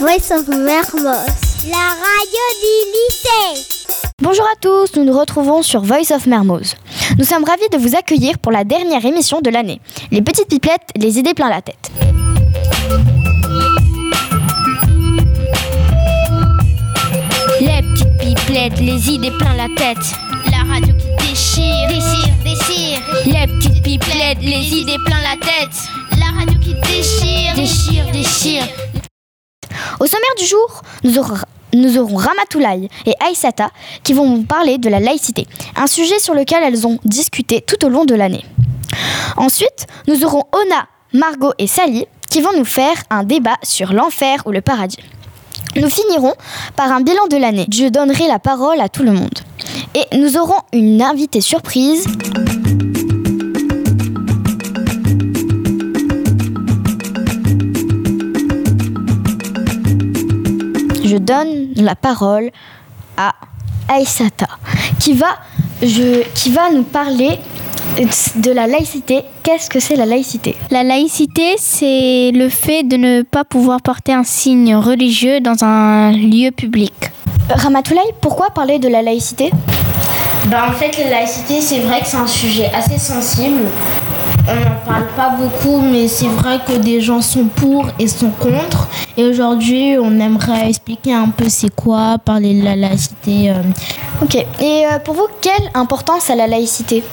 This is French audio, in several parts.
Voice of Mermoz. La radio du lycée. Bonjour à tous, nous nous retrouvons sur Voice of Mermoz. Nous sommes ravis de vous accueillir pour la dernière émission de l'année. Les petites pipelettes, les idées plein la tête. Les petites pipelettes, les idées plein la tête. La radio qui déchire, déchire, déchire. Les petites pipelettes, les idées plein la tête. La radio qui déchire, déchire, déchire. Au sommaire du jour, nous aurons, nous Ramatoulaye et Aïsata qui vont nous parler de la laïcité, un sujet sur lequel elles ont discuté tout au long de l'année. Ensuite, nous aurons Ona, Margot et Sally qui vont nous faire un débat sur l'enfer ou le paradis. Nous finirons par un bilan de l'année. Je donnerai la parole à tout le monde. Et nous aurons une invitée surprise. Je donne la parole à Aïsata qui va, je, qui va nous parler de la laïcité. Qu'est-ce que c'est la laïcité? La laïcité, c'est le fait de ne pas pouvoir porter un signe religieux dans un lieu public. Ramatoulaye, pourquoi parler de la laïcité? Bah en fait la laïcité c'est vrai que c'est un sujet assez sensible. On n'en parle pas beaucoup mais c'est vrai que des gens sont pour et sont contre. Et aujourd'hui on aimerait expliquer un peu c'est quoi parler de la laïcité. euh. Ok. Et euh, pour vous, quelle importance a la laïcité?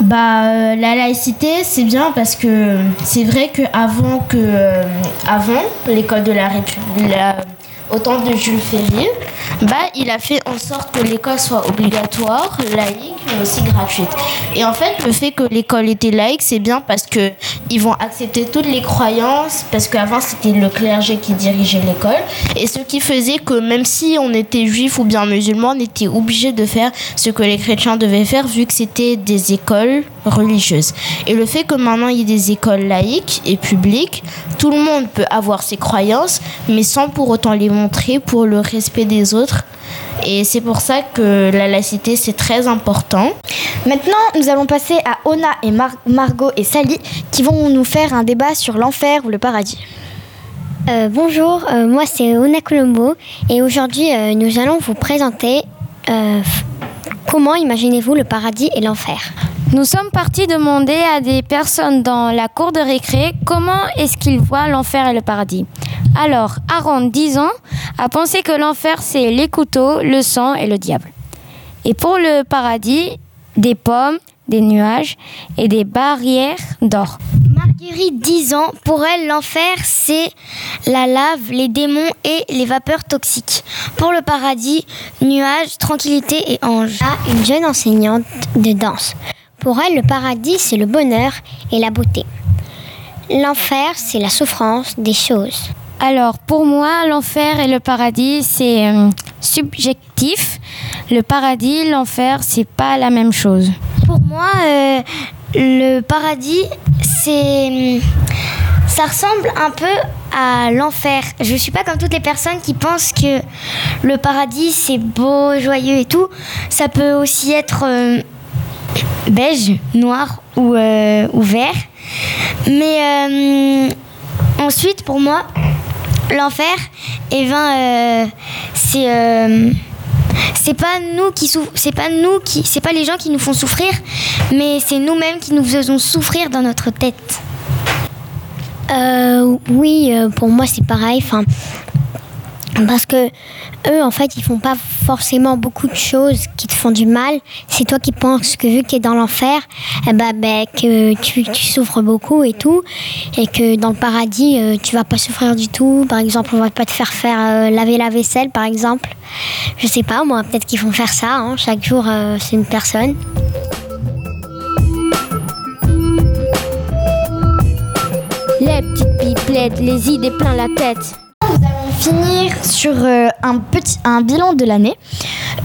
Bah euh, la laïcité c'est bien parce que c'est vrai que avant que avant l'école de la République au temps de Jules Ferry, bah il a fait en sorte que l'école soit obligatoire, laïque mais aussi gratuite. Et en fait le fait que l'école était laïque c'est bien parce que ils vont accepter toutes les croyances parce qu'avant c'était le clergé qui dirigeait l'école et ce qui faisait que même si on était juif ou bien musulman on était obligé de faire ce que les chrétiens devaient faire vu que c'était des écoles religieuses. Et le fait que maintenant il y ait des écoles laïques et publiques, tout le monde peut avoir ses croyances, mais sans pour autant les montrer pour le respect des autres. Et c'est pour ça que la laïcité c'est très important. Maintenant, nous allons passer à Ona et Mar- Margot et Sally qui vont nous faire un débat sur l'enfer ou le paradis. Euh, bonjour, euh, moi c'est Ona Colombo et aujourd'hui euh, nous allons vous présenter euh, comment imaginez-vous le paradis et l'enfer? Nous sommes partis demander à des personnes dans la cour de récré comment est-ce qu'ils voient l'enfer et le paradis. Alors, Aaron, 10 ans, a pensé que l'enfer, c'est les couteaux, le sang et le diable. Et pour le paradis, des pommes, des nuages et des barrières d'or. Marguerite, 10 ans, pour elle l'enfer c'est la lave, les démons et les vapeurs toxiques. Pour le paradis, nuages, tranquillité et anges. Ah, une jeune enseignante de danse. Pour elle le paradis c'est le bonheur et la beauté. L'enfer c'est la souffrance des choses. Alors, pour moi, l'enfer et le paradis, c'est euh, subjectif. Le paradis, l'enfer, c'est pas la même chose. Pour moi, euh, le paradis, c'est. Ça ressemble un peu à l'enfer. Je suis pas comme toutes les personnes qui pensent que le paradis, c'est beau, joyeux et tout. Ça peut aussi être euh, beige, noir ou, euh, ou vert. Mais euh, ensuite, pour moi, l'enfer, eh ben, euh, c'est. pas nous qui c'est pas nous qui c'est pas les gens qui nous font souffrir mais c'est nous-mêmes qui nous faisons souffrir dans notre tête oui pour moi c'est pareil enfin parce que eux en fait ils font pas forcément beaucoup de choses qui te font du mal. C'est toi qui penses que vu que tu es dans l'enfer eh ben, ben, que tu, souffres beaucoup et tout. Et que dans le paradis euh, tu vas pas souffrir du tout. Par exemple on va pas te faire faire euh, laver la vaisselle par exemple. Je sais pas moi peut-être qu'ils font faire ça hein. chaque jour euh, c'est une personne. Les petites pipelettes, les idées plein la tête. Finir sur euh, un petit un bilan de l'année.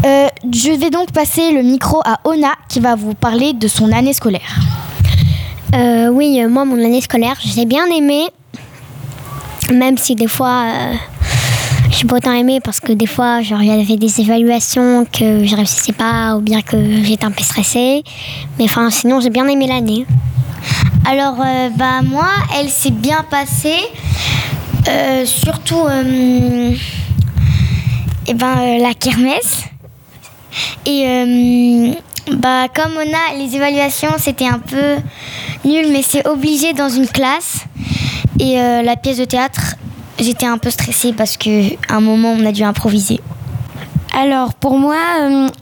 Euh, je vais donc passer le micro à Ona qui va vous parler de son année scolaire. Euh, oui, moi, mon année scolaire, j'ai bien aimé. Même si des fois, j'ai pas autant aimé parce que des fois, genre, avait des évaluations que je réussissais pas ou bien que j'étais un peu stressée. Mais enfin, sinon, j'ai bien aimé l'année. Alors, bah, moi, elle s'est bien passée. Euh, surtout, euh, eh ben, euh, la kermesse. Et bah, comme on a les évaluations, c'était un peu nul, mais c'est obligé dans une classe. Et la pièce de théâtre, j'étais un peu stressée parce qu'à un moment, on a dû improviser. Alors pour moi,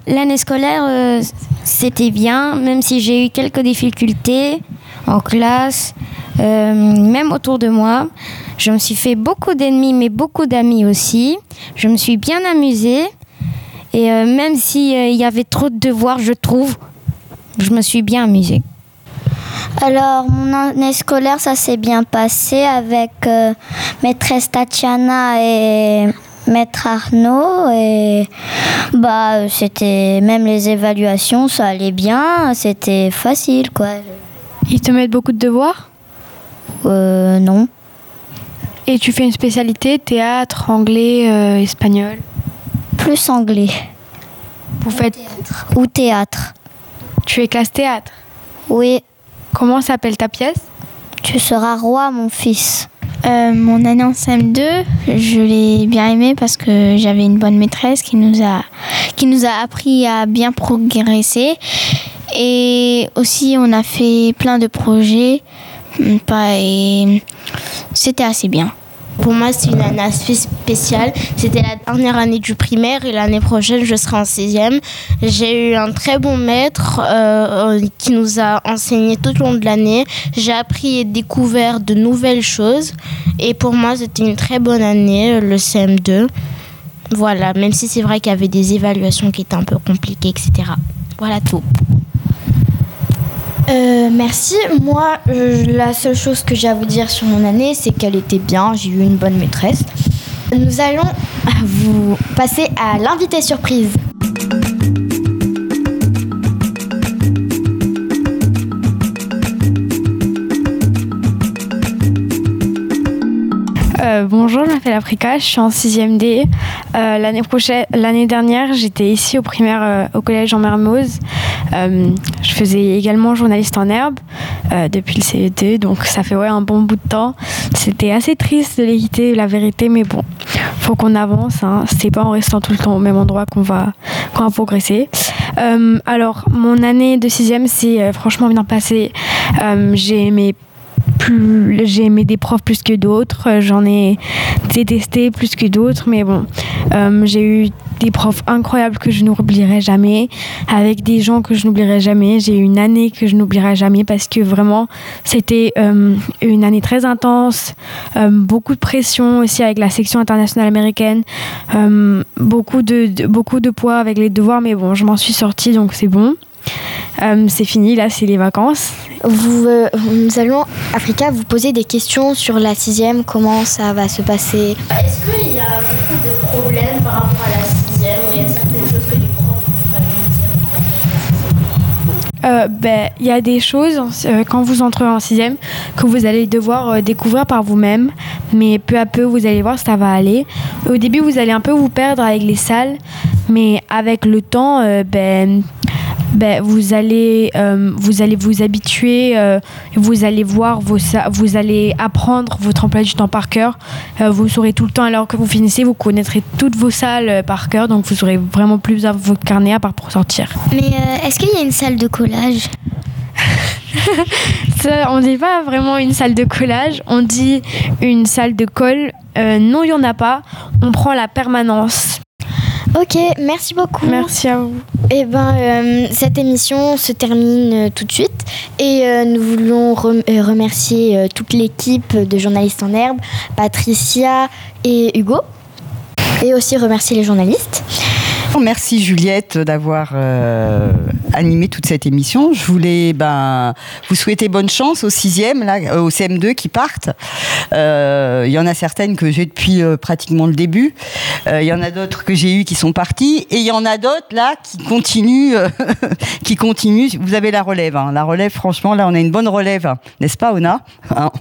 l'année scolaire, c'était bien, même si j'ai eu quelques difficultés en classe, même autour de moi. Je me suis fait beaucoup d'ennemis, mais beaucoup d'amis aussi. Je me suis bien amusée. Et euh, même s'il y avait trop de devoirs, je trouve, je me suis bien amusée. Alors, mon année scolaire, ça s'est bien passé avec euh, maîtresse Tatiana et maître Arnaud. Et bah, c'était même les évaluations, ça allait bien. C'était facile, quoi. Ils te mettent beaucoup de devoirs? Euh, non. Et tu fais une spécialité théâtre, anglais, euh, espagnol Plus anglais. Vous faites. Ou théâtre. Tu es classe théâtre. Oui, Comment s'appelle ta pièce tu seras roi, mon fils. Euh, mon année en CM2, je l'ai bien aimée parce que j'avais une bonne maîtresse qui nous a, qui nous a appris à bien progresser. Et aussi, on a fait plein de projets. Pas- Et c'était assez bien. Pour moi, c'est une année assez spéciale. C'était la dernière année du primaire et l'année prochaine, je serai en sixième. J'ai eu un très bon maître euh, euh, qui nous a enseigné tout au long de l'année. J'ai appris et découvert de nouvelles choses. Et pour moi, c'était une très bonne année, euh, le CM2. Voilà, même si c'est vrai qu'il y avait des évaluations qui étaient un peu compliquées, etc. Voilà tout. Merci. Moi, euh, la seule chose que j'ai à vous dire sur mon année, c'est qu'elle était bien. J'ai eu une bonne maîtresse. Nous allons vous passer à l'invité surprise. Euh, bonjour, je m'appelle Africa, je suis en 6e D. Euh, l'année prochaine, l'année dernière, j'étais ici au primaire euh, au collège Jean Mermoz. Je faisais également journaliste en herbe depuis le CE2, donc ça fait ouais, un bon bout de temps. C'était assez triste de les la vérité, mais bon, faut qu'on avance. Hein. C'est pas en restant tout le temps au même endroit qu'on va, qu'on va progresser. Alors, mon année de 6e, c'est euh, franchement bien passé. Euh, j'ai aimé j'ai aimé des profs plus que d'autres Euh, j'en ai détesté plus que d'autres mais bon euh, j'ai eu des profs incroyables que je n'oublierai jamais avec des gens que je n'oublierai jamais j'ai eu une année que je n'oublierai jamais parce que vraiment c'était euh, une année très intense beaucoup de pression aussi avec la section internationale américaine beaucoup de- beaucoup de poids avec les devoirs mais bon je m'en suis sortie donc c'est bon Euh, c'est fini là c'est les vacances Vous, euh, nous allons, Africa, vous poser des questions sur la sixième. Comment ça va se passer Est-ce qu'il y a beaucoup de problèmes par rapport à la sixième ou il y a certaines choses que les profs Euh, ben, il y a des choses euh, quand vous entrez en sixième que vous allez devoir euh, découvrir par vous-même, mais peu à peu vous allez voir ça va aller. Au début vous allez un peu vous perdre avec les salles, mais avec le temps, euh, ben, ben, vous allez euh, vous allez vous habituer, euh, vous allez voir vos vous allez apprendre votre emploi du temps par cœur. Euh, vous saurez tout le temps alors que vous finissez, vous connaîtrez toutes vos salles par cœur, donc vous aurez vraiment plus besoin de votre carnet à part pour sortir. Mais est-ce qu'il y a une salle de collage? Ça, on dit pas vraiment une salle de collage, on dit une salle de colle. Non, il n'y en a pas. On prend la permanence. Ok, merci beaucoup. Merci à vous. Eh ben, euh, cette émission se termine euh, tout de suite et euh, nous voulons rem- euh, remercier euh, toute l'équipe de journalistes en herbe, Patricia et Hugo, et aussi remercier les journalistes. Merci Juliette d'avoir euh, animé toute cette émission. Je voulais ben, vous souhaiter bonne chance au sixième, là, euh, au CM2 qui partent. Euh, Il y en a certaines que j'ai depuis euh, pratiquement le début. Euh, Il y en a d'autres que j'ai eues qui sont parties. Et il y en a d'autres là qui continuent. euh, qui continuent. Vous avez la relève. hein. La relève, franchement, là, on a une bonne relève. hein. N'est-ce pas, Ona? Hein?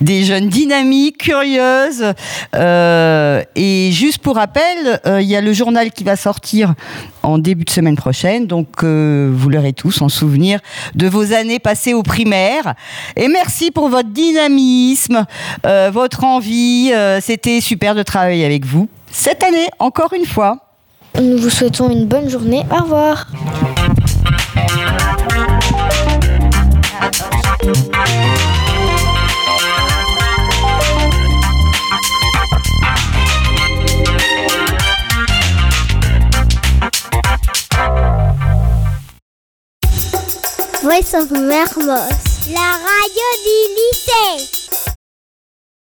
Des jeunes dynamiques, curieuses. Euh, et juste pour rappel, euh, il y a le journal qui va sortir en début de semaine prochaine, donc euh, vous l'aurez tous en souvenir de vos années passées au primaire. Et merci pour votre dynamisme, votre envie. C'était super de travailler avec vous cette année, encore une fois. Nous vous souhaitons une bonne journée. Au revoir. Of Mermoz. La radio du lycée.